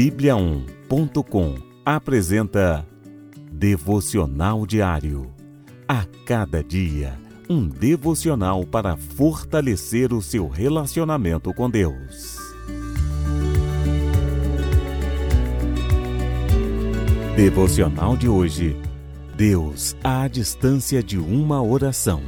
Bíblia1.com apresenta Devocional Diário. A cada dia, um devocional para fortalecer o seu relacionamento com Deus. Devocional de hoje. Deus à distância de uma oração.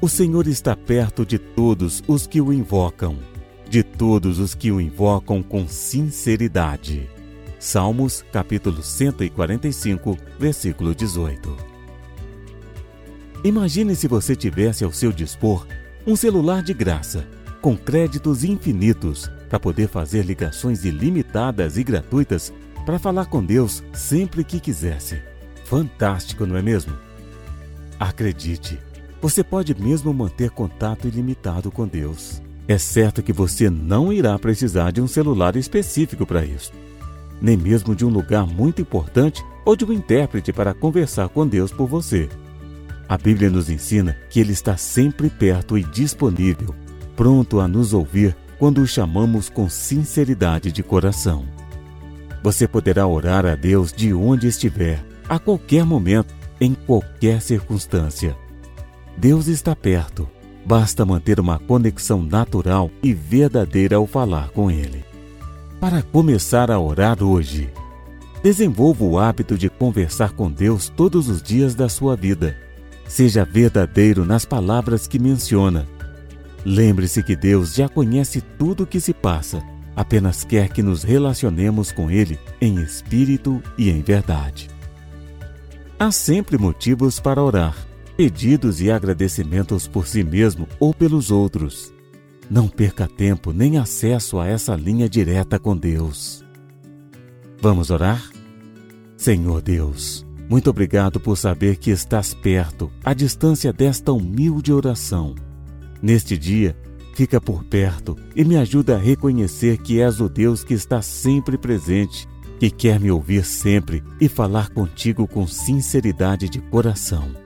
O Senhor está perto de todos os que o invocam de todos os que o invocam com sinceridade. Salmos, capítulo 145, versículo 18. Imagine se você tivesse ao seu dispor um celular de graça, com créditos infinitos, para poder fazer ligações ilimitadas e gratuitas para falar com Deus sempre que quisesse. Fantástico, não é mesmo? Acredite, você pode mesmo manter contato ilimitado com Deus. É certo que você não irá precisar de um celular específico para isso, nem mesmo de um lugar muito importante ou de um intérprete para conversar com Deus por você. A Bíblia nos ensina que Ele está sempre perto e disponível, pronto a nos ouvir quando o chamamos com sinceridade de coração. Você poderá orar a Deus de onde estiver, a qualquer momento, em qualquer circunstância. Deus está perto Basta manter uma conexão natural e verdadeira ao falar com Ele. Para começar a orar hoje, desenvolva o hábito de conversar com Deus todos os dias da sua vida. Seja verdadeiro nas palavras que menciona. Lembre-se que Deus já conhece tudo o que se passa, apenas quer que nos relacionemos com Ele em espírito e em verdade. Há sempre motivos para orar pedidos e agradecimentos por si mesmo ou pelos outros. Não perca tempo nem acesso a essa linha direta com Deus. Vamos orar? Senhor Deus, muito obrigado por saber que estás perto, à distância desta humilde oração. Neste dia, fica por perto e me ajuda a reconhecer que és o Deus que está sempre presente, que quer me ouvir sempre e falar contigo com sinceridade de coração.